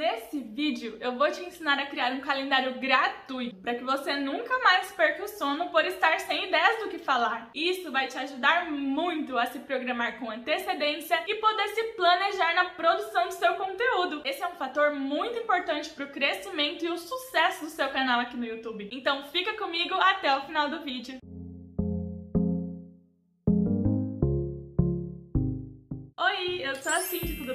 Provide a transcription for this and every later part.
Nesse vídeo eu vou te ensinar a criar um calendário gratuito para que você nunca mais perca o sono por estar sem ideias do que falar. Isso vai te ajudar muito a se programar com antecedência e poder se planejar na produção do seu conteúdo. Esse é um fator muito importante para o crescimento e o sucesso do seu canal aqui no YouTube. Então fica comigo até o final do vídeo.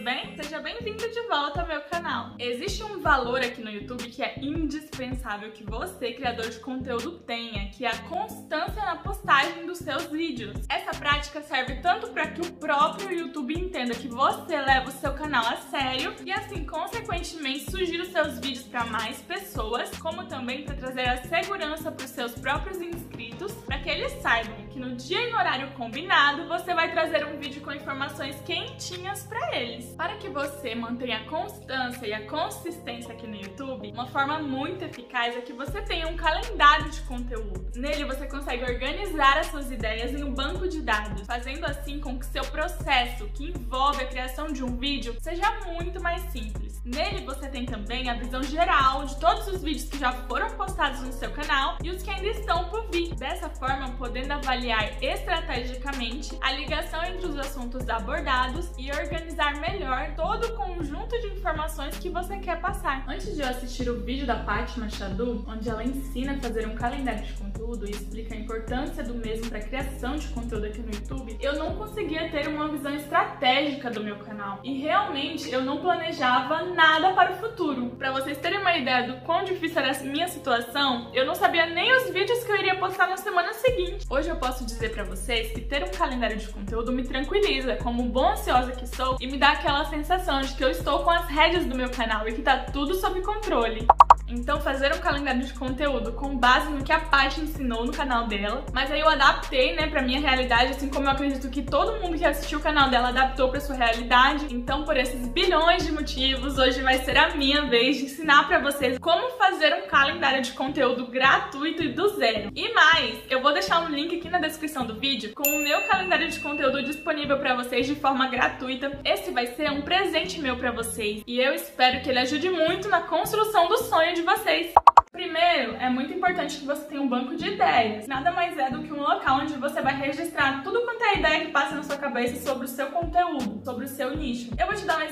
Bem? Seja bem-vindo de volta ao meu canal. Existe um valor aqui no YouTube que é indispensável que você, criador de conteúdo, tenha, que é a constância na postagem dos seus vídeos. Essa prática serve tanto para que o próprio YouTube entenda que você leva o seu canal a sério e assim, consequentemente, sugira os seus vídeos para mais pessoas, como também para trazer a segurança para os seus próprios inscritos, para que eles saibam que no dia e no horário combinado você vai trazer um vídeo com informações quentinhas para eles. Para que você mantenha a constância e a consistência aqui no YouTube, uma forma muito eficaz é que você tenha um calendário de conteúdo. Nele você consegue organizar as suas ideias em um banco de dados, fazendo assim com que seu processo, que envolve a criação de um vídeo, seja muito mais simples. Nele você tem também a visão geral de todos os vídeos que já foram postados no seu canal e os que ainda estão por vir. Dessa forma, podendo avaliar estrategicamente a ligação entre os assuntos abordados e organizar melhor todo o conjunto de informações que você quer passar. Antes de eu assistir o vídeo da Paty Machado, onde ela ensina a fazer um calendário de conteúdo e explica a importância do mesmo para a criação de conteúdo aqui no YouTube, eu não conseguia ter uma visão estratégica do meu canal. E realmente eu não planejava nada para o futuro. Para vocês terem uma ideia do quão difícil era a minha situação, eu não sabia nem os vídeos que eu iria postar na semana seguinte. Hoje eu posso dizer para vocês que ter um calendário de conteúdo me tranquiliza, como bom ansiosa que sou, e me dá aquela sensação de que eu estou com as rédeas do meu canal e que tá tudo sob controle. Então, fazer um calendário de conteúdo com base no que a Paty ensinou no canal dela, mas aí eu adaptei, né, pra minha realidade, assim como eu acredito que todo mundo que assistiu o canal dela adaptou pra sua realidade. Então, por esses bilhões de motivos, hoje vai ser a minha vez de ensinar pra vocês como fazer um calendário de conteúdo gratuito e do zero. E mais, eu vou deixar um link aqui na descrição do vídeo com o meu calendário de conteúdo disponível pra vocês de forma gratuita. Esse vai ser um presente meu pra vocês e eu espero que ele ajude muito na construção do sonho de vocês. Primeiro, é muito importante que você tenha um banco de ideias. Nada mais é do que um local onde você vai registrar tudo quanto é ideia que passa na sua cabeça sobre o seu conteúdo, sobre o seu nicho. Eu vou te dar um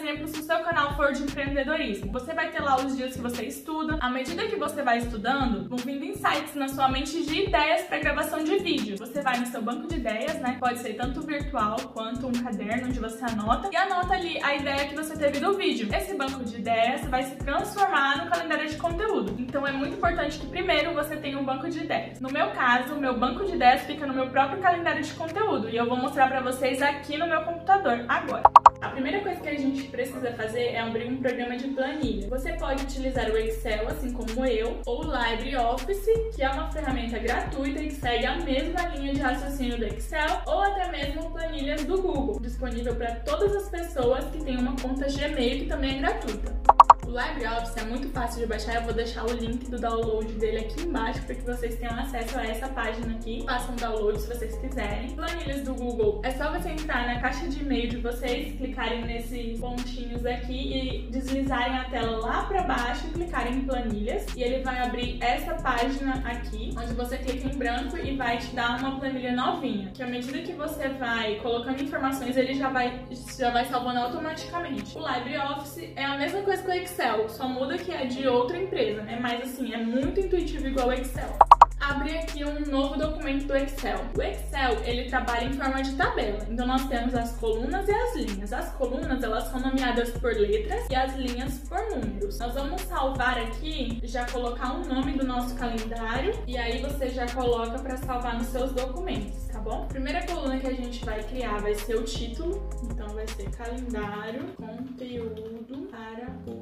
for de empreendedorismo. Você vai ter lá os dias que você estuda. À medida que você vai estudando, vão vindo insights na sua mente de ideias para gravação de vídeo. Você vai no seu banco de ideias, né? Pode ser tanto virtual quanto um caderno onde você anota e anota ali a ideia que você teve do vídeo. Esse banco de ideias vai se transformar no calendário de conteúdo. Então é muito importante que primeiro você tenha um banco de ideias. No meu caso, o meu banco de ideias fica no meu próprio calendário de conteúdo e eu vou mostrar para vocês aqui no meu computador agora. A primeira coisa que a gente precisa fazer é abrir um programa de planilha. Você pode utilizar o Excel, assim como eu, ou o LibreOffice, que é uma ferramenta gratuita e que segue a mesma linha de raciocínio do Excel, ou até mesmo planilhas do Google, disponível para todas as pessoas que têm uma conta Gmail, que também é gratuita. LibreOffice é muito fácil de baixar, eu vou deixar o link do download dele aqui embaixo para que vocês tenham acesso a essa página aqui. Façam download se vocês quiserem. Planilhas do Google, é só você entrar na caixa de e-mail de vocês, clicarem nesses pontinhos aqui e deslizarem a tela lá para baixo e clicarem em planilhas. E ele vai abrir essa página aqui, onde você clica em branco e vai te dar uma planilha novinha. Que à medida que você vai colocando informações, ele já vai, já vai salvando automaticamente. O LibreOffice é a mesma coisa que o Excel Excel, só muda que é de outra empresa, né? Mas assim, é muito intuitivo igual o Excel abrir aqui um novo documento do Excel. O Excel, ele trabalha em forma de tabela. Então nós temos as colunas e as linhas. As colunas, elas são nomeadas por letras e as linhas por números. Nós vamos salvar aqui, já colocar o nome do nosso calendário e aí você já coloca para salvar nos seus documentos, tá bom? A primeira coluna que a gente vai criar vai ser o título. Então vai ser calendário, conteúdo para o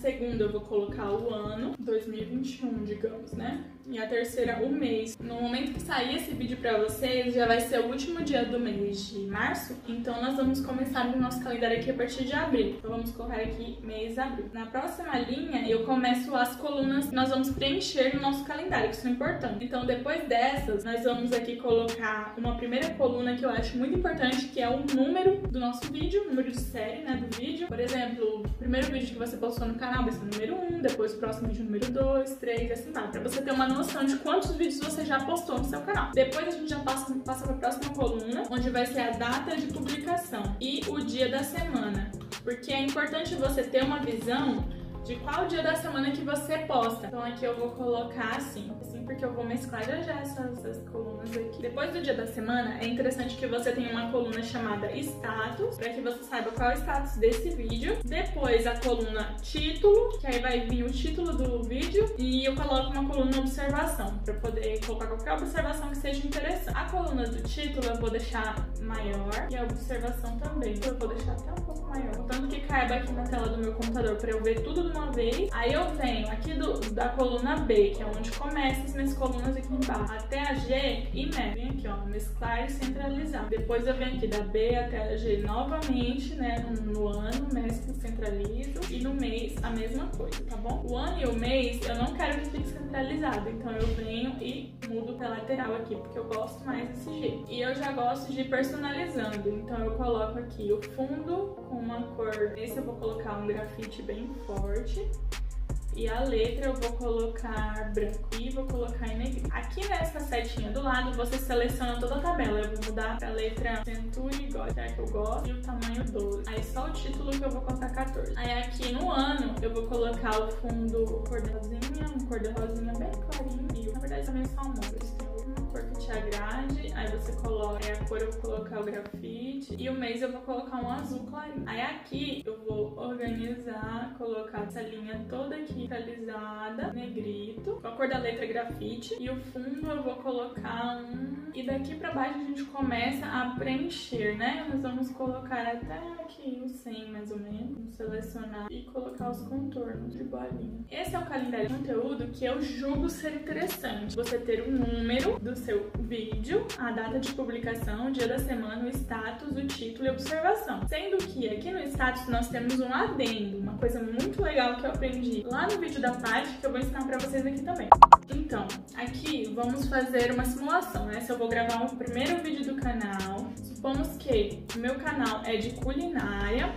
segunda eu vou colocar o ano, 2021, digamos, né? E a terceira o mês. No momento que sair esse vídeo para vocês, já vai ser o último dia do mês de março, então nós vamos começar o nosso calendário aqui a partir de abril. Então vamos colocar aqui mês abril. Na próxima linha, eu começo as colunas que nós vamos preencher no nosso calendário, que são importantes. Então depois dessas, nós vamos aqui colocar uma primeira coluna que eu acho muito importante, que é o número do nosso vídeo, o número de série, né, do vídeo. Por exemplo, o primeiro vídeo que você postou no canal vai ser o número 1, depois o próximo vídeo número 2, 3, assim vai, pra você ter uma noção de quantos vídeos você já postou no seu canal. Depois a gente já passa, passa pra próxima coluna, onde vai ser a data de publicação e o dia da semana. Porque é importante você ter uma visão de qual dia da semana que você posta. Então aqui eu vou colocar assim, assim porque eu vou mesclar já já essas, essas colunas aqui. Depois do dia da semana, é interessante que você tenha uma coluna chamada status, para que você saiba qual é o status desse vídeo. Depois a coluna título, que aí vai vir o título do vídeo, e eu coloco uma coluna observação, para poder colocar qualquer observação que seja interessante. A coluna do título eu vou deixar maior e a observação também. Eu vou deixar até um pouco maior. Tanto que caiba aqui na tela do meu computador para eu ver tudo de uma vez. Aí eu venho aqui do, da coluna B, que é onde começa as minhas colunas aqui embaixo, até a G e né, vem aqui, ó, mesclar e centralizar. Depois eu venho aqui da B até a G novamente, né, no, no ano, mesclo, centralizo. E no mês, a mesma coisa, tá bom? O ano e o mês, eu não quero que fique centralizado, então eu venho e mudo pra lateral aqui, porque eu gosto mais desse jeito. E eu já gosto de ir personalizando, então eu coloco aqui o fundo com uma cor, esse eu vou colocar um grafite bem forte forte. E a letra eu vou colocar branco e vou colocar em negrito. Aqui nessa setinha do lado, você seleciona toda a tabela. Eu vou mudar pra letra Century God, que é que eu gosto, e o tamanho 12. Aí só o título que eu vou colocar 14. Aí aqui no ano, eu vou colocar o fundo cor de rosinha, um cor de rosinha bem clarinho. E na verdade também só um número cor que te agrade. Aí você coloca aí a cor, eu vou colocar o grafite. E o mês eu vou colocar um azul clarinho. Aí aqui eu vou organizar, colocar essa linha toda aqui centralizada, negrito, com a cor da letra grafite. E o fundo eu vou colocar um. E daqui pra baixo a gente começa a preencher, né? Nós vamos colocar até aqui o 100 mais ou menos. Vamos selecionar e colocar os contornos de bolinha. Esse é o calendário de conteúdo que eu julgo ser interessante. Você ter um número do seu vídeo, a data de publicação, o dia da semana, o status, o título e observação. Sendo que aqui no status nós temos um adendo, uma coisa muito legal que eu aprendi lá no vídeo da parte que eu vou pra vocês aqui também. Então, aqui vamos fazer uma simulação, né? Se eu vou gravar um primeiro vídeo do canal, supomos que o meu canal é de culinária,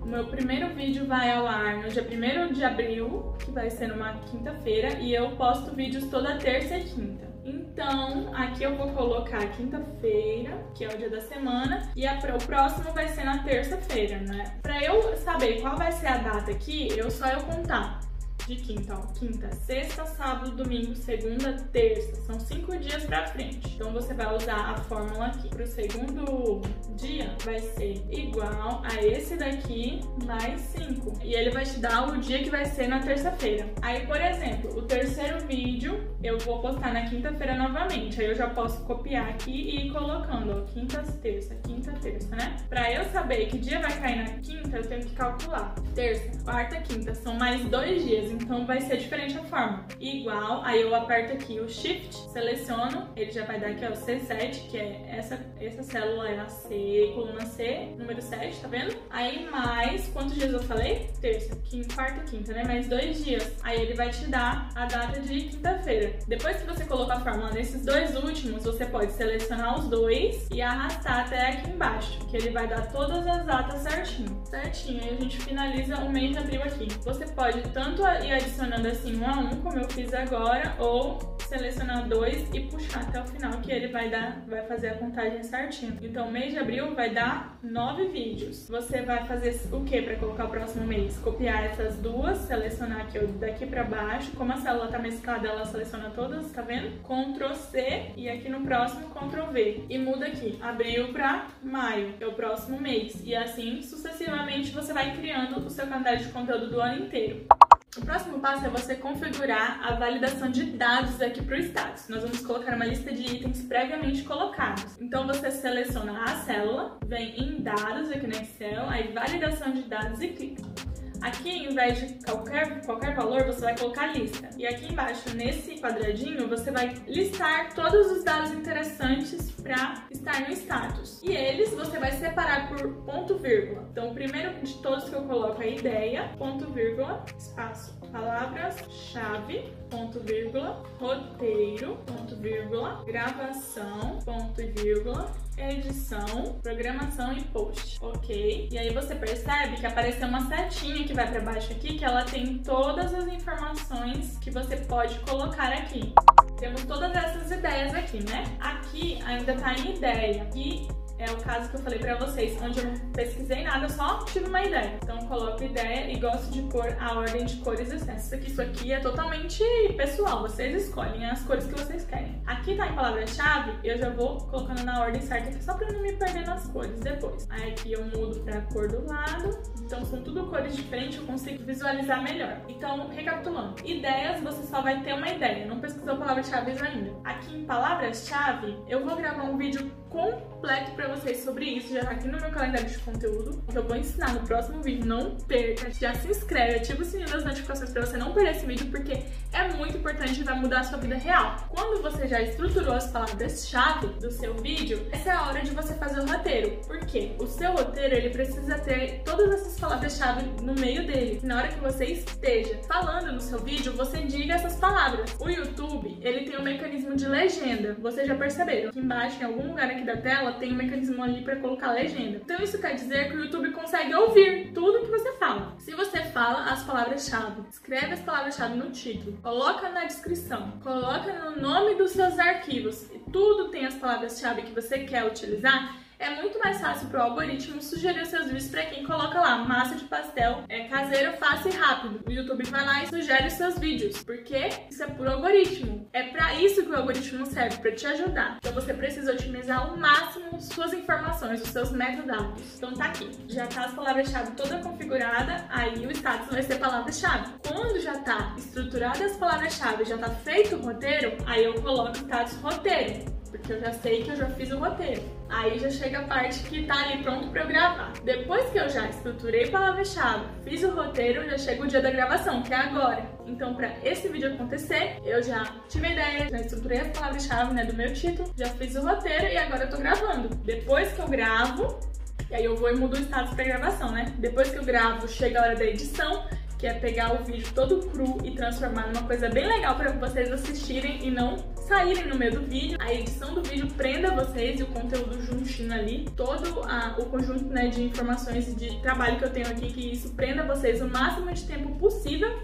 o meu primeiro vídeo vai ao ar no dia 1 de abril, que vai ser numa quinta-feira, e eu posto vídeos toda terça e quinta. Então, aqui eu vou colocar quinta-feira, que é o dia da semana, e a, o próximo vai ser na terça-feira, né? Pra eu saber qual vai ser a data aqui, eu só eu contar de quinta, ó. Quinta, sexta, sábado, domingo, segunda, terça. São cinco dias pra frente. Então você vai usar a fórmula aqui. Pro segundo dia vai ser igual a esse daqui mais cinco. E ele vai te dar o dia que vai ser na terça-feira. Aí, por exemplo, o terceiro vídeo eu vou postar na quinta-feira novamente. Aí eu já posso copiar aqui e ir colocando, ó, quinta, terça, quinta, terça, né? Pra eu saber que dia vai cair na quinta, eu tenho que calcular. Terça, quarta, quinta. São mais dois dias então vai ser diferente a forma. Igual, aí eu aperto aqui o Shift, seleciono, ele já vai dar aqui ó, C7, que é essa, essa célula é a C, coluna C, número 7, tá vendo? Aí mais, quantos dias eu falei? Terça, quinta, quarta, quinta, né? Mais dois dias. Aí ele vai te dar a data de quinta-feira. Depois que você colocar a fórmula nesses dois últimos, você pode selecionar os dois e arrastar até aqui embaixo, que ele vai dar todas as datas certinho. Certinho, aí a gente finaliza o mês de abril aqui. Você pode tanto ir adicionando assim um a um, como eu fiz agora, ou selecionar dois e puxar até o final, que ele vai dar, vai fazer a contagem certinho. Então, mês de abril vai dar nove vídeos. Você vai fazer o que para colocar o próximo mês? Copiar essas duas, selecionar aqui daqui para baixo. Como a célula tá mesclada, ela seleciona todas, tá vendo? Ctrl C e aqui no próximo Ctrl V. E muda aqui, abril para maio, que é o próximo mês. E assim sucessivamente você vai criando o seu calendário de conteúdo do ano inteiro. O próximo passo é você configurar a validação de dados aqui para o status. Nós vamos colocar uma lista de itens previamente colocados. Então você seleciona a célula, vem em dados aqui no Excel, aí validação de dados e clica. Aqui, em vez de qualquer, qualquer valor, você vai colocar lista. E aqui embaixo, nesse quadradinho, você vai listar todos os dados interessantes para estar no status. E eles você vai separar por ponto vírgula. Então, o primeiro de todos que eu coloco é ideia, ponto vírgula, espaço, palavras-chave, ponto vírgula, roteiro, ponto vírgula, gravação, ponto vírgula, edição, programação e post, ok? E aí você percebe que apareceu uma setinha que vai para baixo aqui, que ela tem todas as informações que você pode colocar aqui. Temos todas essas ideias aqui, né? Aqui ainda tá em ideia. E é o caso que eu falei pra vocês, onde eu não pesquisei nada, eu só tive uma ideia. Então eu coloco ideia e gosto de pôr a ordem de cores extensas. Aqui, isso aqui é totalmente pessoal, vocês escolhem as cores que vocês querem. Aqui tá em palavra-chave, eu já vou colocando na ordem certa aqui, só pra não me perder nas cores depois. Aí aqui eu mudo pra cor do lado, então são tudo cores diferentes, eu consigo visualizar melhor. Então, recapitulando, ideias você só vai ter uma ideia, não pesquisou palavra-chave ainda. Aqui em palavras-chave, eu vou gravar um vídeo completo pra vocês sobre isso, já tá aqui no meu calendário de conteúdo, que eu vou ensinar no próximo vídeo, não perca, já se inscreve, ativa o sininho das notificações pra você não perder esse vídeo, porque é muito importante e vai mudar a sua vida real. Quando você já estruturou as palavras-chave do seu vídeo, essa é a hora de você fazer o roteiro, porque o seu roteiro, ele precisa ter todas essas palavras-chave no meio dele. Na hora que você esteja falando no seu vídeo, você diga essas palavras. O YouTube, ele tem um mecanismo de legenda, vocês já perceberam. Aqui embaixo, em algum lugar aqui da tela, tem um mecanismo ali para colocar legenda. Então isso quer dizer que o YouTube consegue ouvir tudo que você fala. Se você fala as palavras-chave, escreve as palavras-chave no título, coloca na descrição, coloca no nome dos seus arquivos e tudo tem as palavras-chave que você quer utilizar, é muito mais fácil para o algoritmo sugerir seus vídeos para quem coloca lá massa de pastel é caseiro, fácil e rápido. O YouTube vai lá e sugere os seus vídeos, porque isso é por algoritmo. É para isso que o algoritmo serve, para te ajudar. Então você precisa otimizar ao máximo suas informações, os seus metadados. Então tá aqui, já tá as palavras-chave toda configurada, aí o status vai ser palavra-chave. Quando já tá estruturada as palavras-chave, já tá feito o roteiro, aí eu coloco status roteiro porque eu já sei que eu já fiz o roteiro. Aí já chega a parte que tá ali pronto para eu gravar. Depois que eu já estruturei palavra-chave, fiz o roteiro, já chega o dia da gravação, que é agora. Então, para esse vídeo acontecer, eu já tive a ideia, já estruturei as palavras-chave né, do meu título, já fiz o roteiro e agora eu tô gravando. Depois que eu gravo, e aí eu vou e mudo o status pra gravação, né? Depois que eu gravo, chega a hora da edição, que é pegar o vídeo todo cru e transformar numa coisa bem legal para vocês assistirem e não saírem no meio do vídeo. A edição do vídeo prenda vocês e o conteúdo juntinho ali, todo a, o conjunto né, de informações e de trabalho que eu tenho aqui, que isso prenda vocês o máximo de tempo possível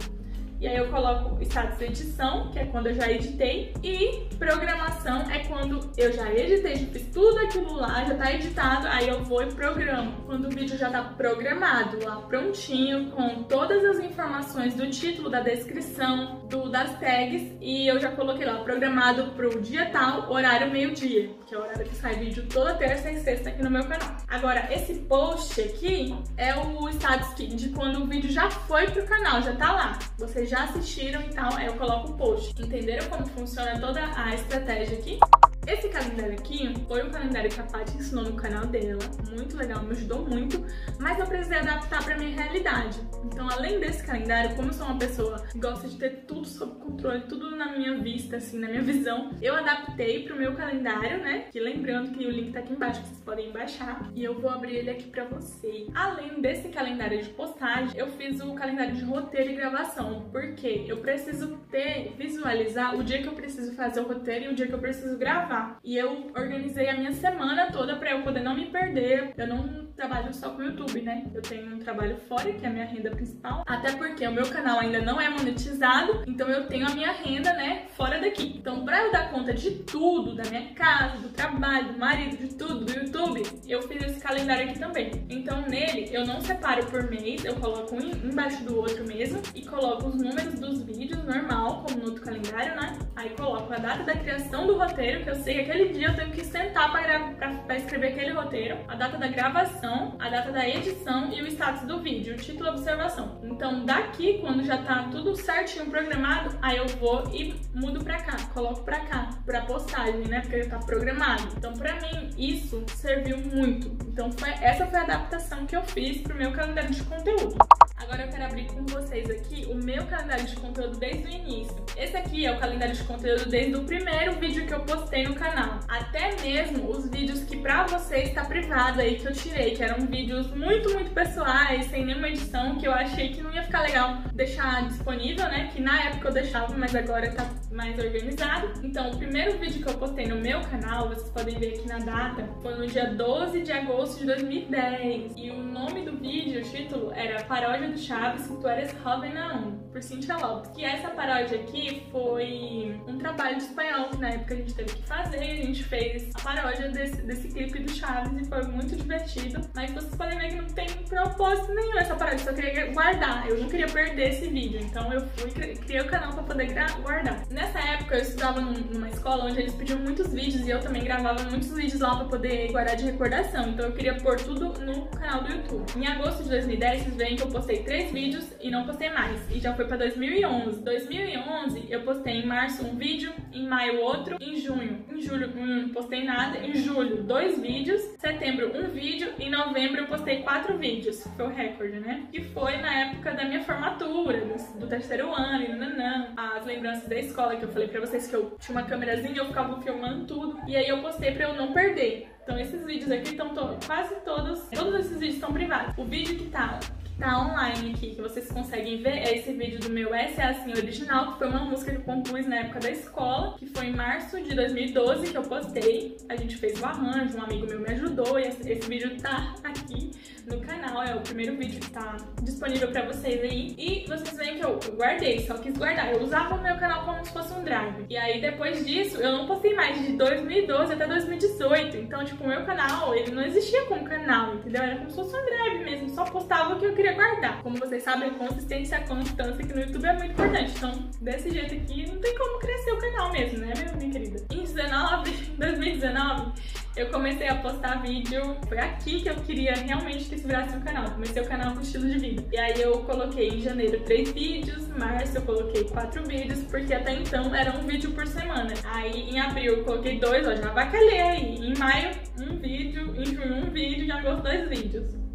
e aí eu coloco status edição, que é quando eu já editei, e programação é quando eu já editei, já fiz tudo aquilo lá, já tá editado, aí eu vou e programo. Quando o vídeo já tá programado lá, prontinho, com todas as informações do título, da descrição, do, das tags, e eu já coloquei lá, programado pro dia tal, horário meio-dia, que é o horário que sai vídeo toda terça e sexta aqui no meu canal. Agora, esse post aqui é o status de quando o vídeo já foi pro canal, já tá lá. Vocês já assistiram, então eu coloco o post. Entenderam como funciona toda a estratégia aqui? Esse calendário aqui foi um calendário que a Paty ensinou no canal dela, muito legal, me ajudou muito, mas eu precisei adaptar para minha realidade. Então, além desse calendário, como eu sou uma pessoa que gosta de ter tudo sob controle, tudo na minha vista, assim, na minha visão, eu adaptei pro meu calendário, né? Que lembrando que o link tá aqui embaixo, que vocês podem baixar, e eu vou abrir ele aqui para vocês. Além desse calendário de postagem, eu fiz o calendário de roteiro e gravação, porque eu preciso ter, visualizar o dia que eu preciso fazer o roteiro e o dia que eu preciso gravar. E eu organizei a minha semana toda para eu poder não me perder. Eu não trabalho só com o YouTube, né? Eu tenho um trabalho fora, que é a minha renda principal. Até porque o meu canal ainda não é monetizado, então eu tenho a minha renda, né, fora daqui. Então, para eu dar conta de tudo, da minha casa, do trabalho, do marido, de tudo, do YouTube, eu fiz esse calendário aqui também. Então, nele, eu não separo por mês, eu coloco um embaixo do outro mesmo e coloco os números dos vídeos normal, como no outro calendário, né? Aí coloco a data da criação do roteiro, que eu sei que aquele dia eu tenho que sentar para escrever aquele roteiro, a data da gravação, a data da edição e o status do vídeo, o título observação. Então daqui, quando já tá tudo certinho programado, aí eu vou e mudo pra cá, coloco pra cá, pra postagem, né? Porque já tá programado. Então pra mim isso serviu muito. Então foi, essa foi a adaptação que eu fiz pro meu calendário de conteúdo. Agora eu quero abrir com vocês aqui o meu calendário de conteúdo desde o início. Esse aqui é o calendário de conteúdo desde o primeiro vídeo que eu postei no canal. Até mesmo os vídeos que pra vocês tá privado aí que eu tirei, que eram vídeos muito, muito pessoais, sem nenhuma edição, que eu achei que não ia ficar legal deixar disponível, né? Que na época eu deixava, mas agora tá mais organizado. Então, o primeiro vídeo que eu postei no meu canal, vocês podem ver aqui na data, foi no dia 12 de agosto de 2010. E o nome do vídeo, o título, era Paródia do Chaves, tu eres na 1, por Cintia Lopes. Que essa paródia aqui foi um trabalho de espanhol que na época a gente teve que fazer. A gente fez a paródia desse, desse clipe do Chaves e foi muito divertido. Mas vocês podem ver que não tem propósito nenhum essa paródia, só queria guardar. Eu não queria perder esse vídeo, então eu fui criei o canal pra poder guardar. Nessa época eu estudava numa escola onde eles pediam muitos vídeos e eu também gravava muitos vídeos lá pra poder guardar de recordação. Então eu queria pôr tudo no canal do YouTube. Em agosto de 2010, vocês veem que eu postei três vídeos e não postei mais. E já foi pra 2011. 2011 eu postei em março um vídeo, em maio outro, em junho. Em julho não postei nada, em julho dois vídeos, setembro um vídeo, em novembro eu postei quatro vídeos. Foi o recorde, né? Que foi na época da minha formatura, do, terceiro ano, e nananã. As lembranças da escola que eu falei pra vocês que eu tinha uma câmerazinha e eu ficava filmando tudo. E aí eu postei pra eu não perder. Então esses vídeos aqui estão to quase todos, todos esses vídeos estão privados. O vídeo que tá tá online aqui, que vocês conseguem ver, é esse vídeo do meu S é Assim Original, que foi uma música que eu compus na época da escola, que foi em março de 2012 que eu postei. A gente fez o arranjo, um amigo meu me ajudou, e esse vídeo tá aqui no canal, é o primeiro vídeo que tá disponível pra vocês aí. E vocês veem que eu guardei, só quis guardar. Eu usava o meu canal como se fosse um drive. E aí, depois disso, eu não postei mais de 2012 até 2018. Então, tipo, o meu canal, ele não existia como canal, entendeu? Era como se fosse um drive mesmo, só postava o que eu queria queria guardar. Como vocês sabem, consistência constância aqui no YouTube é muito importante. Então, desse jeito aqui, não tem como crescer o canal mesmo, né, minha querida? Em 19, 2019, eu comecei a postar vídeo. Foi aqui que eu queria realmente que isso virasse um canal. Comecei o canal com estilo de vida. E aí eu coloquei em janeiro três vídeos, março eu coloquei quatro vídeos, porque até então era um vídeo por semana. Aí em abril eu coloquei dois, ó, já avacalhei. Em maio, um vídeo, em junho, um vídeo, em agosto, dois vídeos.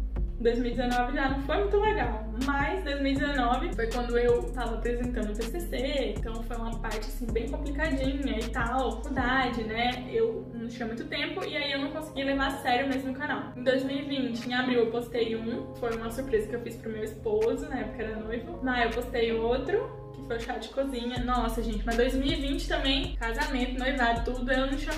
2019 já não foi muito legal, mas 2019 foi quando eu tava apresentando o TCC, então foi uma parte assim bem complicadinha e tal, faculdade, né? Eu não tinha muito tempo e aí eu não consegui levar a sério mesmo o canal. Em 2020, em abril eu postei um, foi uma surpresa que eu fiz pro meu esposo, na época era noivo. Maio eu postei outro, que foi o chá de cozinha. Nossa, gente, mas 2020 também, casamento, noivado, tudo, eu não, tinha,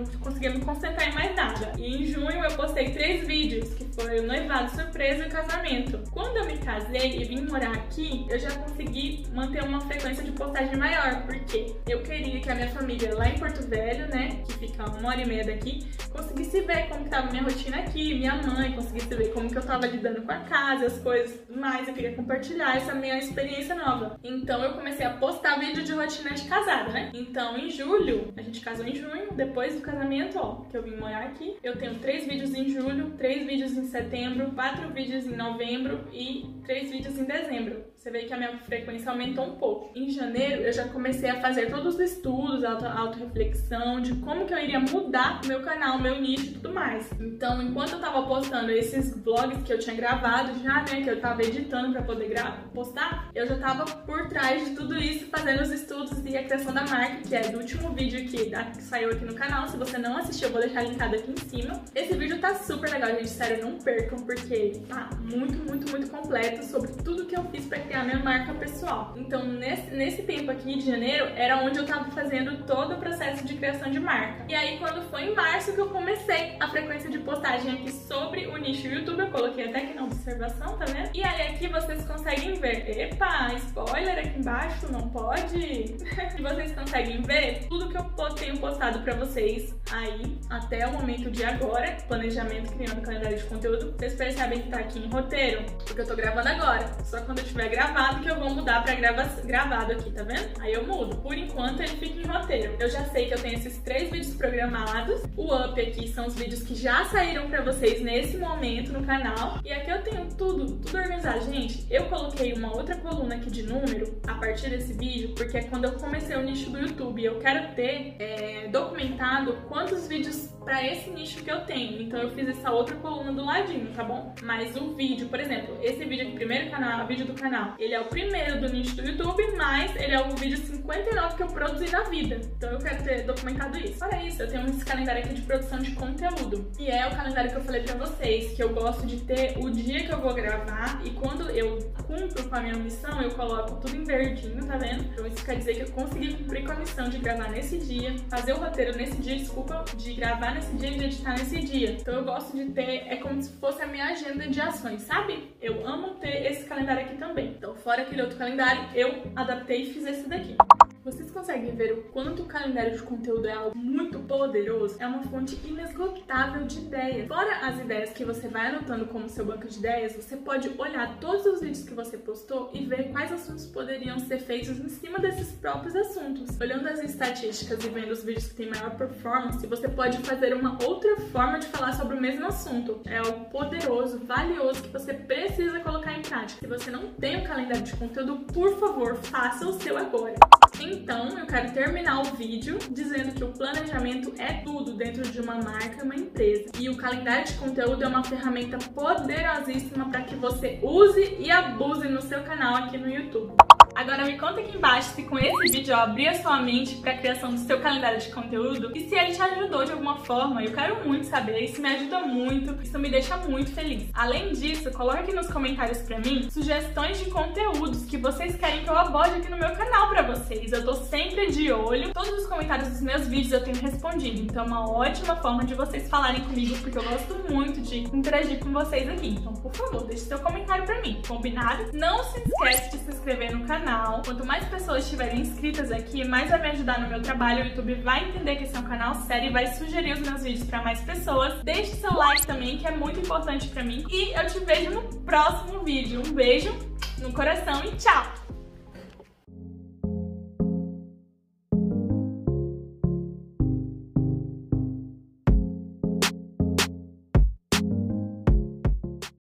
não conseguia me concentrar em mais nada. E em junho eu postei três vídeos, que foi o noivado, surpresa e o casamento. Quando eu me casei e vim morar aqui, eu já consegui manter uma frequência de postagem maior, porque eu queria que a minha família lá em Porto Velho, né, que fica uma hora e meia daqui, conseguisse ver como que tava minha rotina aqui, minha mãe conseguisse ver como que eu tava lidando com a casa, as coisas mais. Eu queria compartilhar essa minha experiência nova. Então eu comecei a postar vídeo de rotina de casada, né? Então em julho, a gente casou em junho, depois do casamento, ó, que eu vim morar aqui, eu tenho três vídeos em julho, três vídeos em setembro, quatro vídeos em novembro e três vídeos em dezembro. Você vê que a minha frequência aumentou um pouco. Em janeiro, eu já comecei a fazer todos os estudos, auto-reflexão de como que eu iria mudar o meu canal, meu nicho e tudo mais. Então, enquanto eu tava postando esses vlogs que eu tinha gravado já, né, que eu tava editando para poder postar, eu já tava por trás de tudo isso, fazendo os estudos e a criação da marca, que é do último vídeo que, que saiu aqui no canal. Se você não assistiu, eu vou deixar linkado aqui em cima. Esse vídeo tá super legal, gente. Sério, não percam, porque tá muito, muito, muito completo sobre tudo que eu fiz pra criar minha marca pessoal. Então, nesse, nesse tempo aqui de janeiro, era onde eu tava fazendo todo o processo de criação de marca. E aí, quando foi em março que eu comecei a frequência de postagem aqui sobre o nicho YouTube, eu coloquei até aqui na observação, tá vendo? E aí, aqui vocês conseguem ver. Epa, spoiler aqui embaixo, não pode? e vocês conseguem ver tudo que eu tenho postado pra vocês aí até o momento de agora, planejamento, criando calendário de conteúdo. Vocês percebem que tá aqui em roteiro, porque eu tô gravando agora. Só quando eu tiver gravado que eu vou mudar pra grava gravado aqui, tá vendo? Aí eu mudo. Por enquanto ele fica em roteiro. Eu já sei que eu tenho esses três vídeos programados. O up aqui são os vídeos que já saíram pra vocês nesse momento no canal. E aqui eu tenho tudo, tudo organizado. Gente, eu coloquei uma outra coluna aqui de número a partir desse vídeo, porque é quando eu comecei o nicho do YouTube. Eu quero ter é, documentado quantos vídeos para esse nicho que eu tenho. Então eu fiz essa outra coluna do ladinho, tá bom? Mas o vídeo, por exemplo, esse vídeo aqui, primeiro canal, vídeo do canal, ele é o primeiro do nicho do YouTube, mas ele é o vídeo 59 que eu produzi na vida. Então eu quero ter documentado isso. Para isso, eu tenho esse calendário aqui de produção de conteúdo. E é o calendário que eu falei para vocês, que eu gosto de ter o dia que eu vou gravar e quando eu cumpro com a minha missão, eu coloco tudo em verdinho, tá vendo? Então isso quer dizer que eu consegui cumprir com a missão de gravar nesse dia, fazer o roteiro nesse dia, desculpa, de gravar nesse dia e de editar nesse dia. Então eu gosto de ter, é como se fosse a minha agenda de ações, sabe? Eu amo ter esse calendário aqui também. Então, fora aquele outro calendário, eu adaptei e fiz esse daqui. Vocês conseguem ver o quanto o calendário de conteúdo é algo muito poderoso? É uma fonte inesgotável de ideias. Fora as ideias que você vai anotando como seu banco de ideias, você pode olhar todos os vídeos que você postou e ver quais assuntos poderiam ser feitos em cima desses próprios assuntos. Olhando as estatísticas e vendo os vídeos que têm maior performance, você pode fazer uma outra forma de falar sobre o mesmo assunto. É algo poderoso, valioso que você precisa colocar em prática. Se você não tem o um calendário de conteúdo, por favor, faça o seu agora. Então, eu quero terminar o vídeo dizendo que o planejamento é tudo dentro de uma marca, uma empresa. E o calendário de conteúdo é uma ferramenta poderosíssima para que você use e abuse no seu canal aqui no YouTube. Agora me conta aqui embaixo se com esse vídeo eu abri a sua mente para a criação do seu calendário de conteúdo e se ele te ajudou de alguma forma. Eu quero muito saber, isso me ajuda muito, isso me deixa muito feliz. Além disso, coloque aqui nos comentários para mim sugestões de conteúdos que vocês querem que eu aborde aqui no meu canal para vocês. Eu tô sempre de olho. Todos os comentários dos meus vídeos eu tenho respondido, então é uma ótima forma de vocês falarem comigo, porque eu gosto muito de interagir com vocês aqui. Então, por favor, deixe seu comentário para mim, combinado? Não se esquece de se inscrever no canal canal. Quanto mais pessoas estiverem inscritas aqui, mais vai me ajudar no meu trabalho. O YouTube vai entender que esse é um canal sério e vai sugerir os meus vídeos para mais pessoas. Deixe seu like também, que é muito importante para mim. E eu te vejo no próximo vídeo. Um beijo no coração e tchau!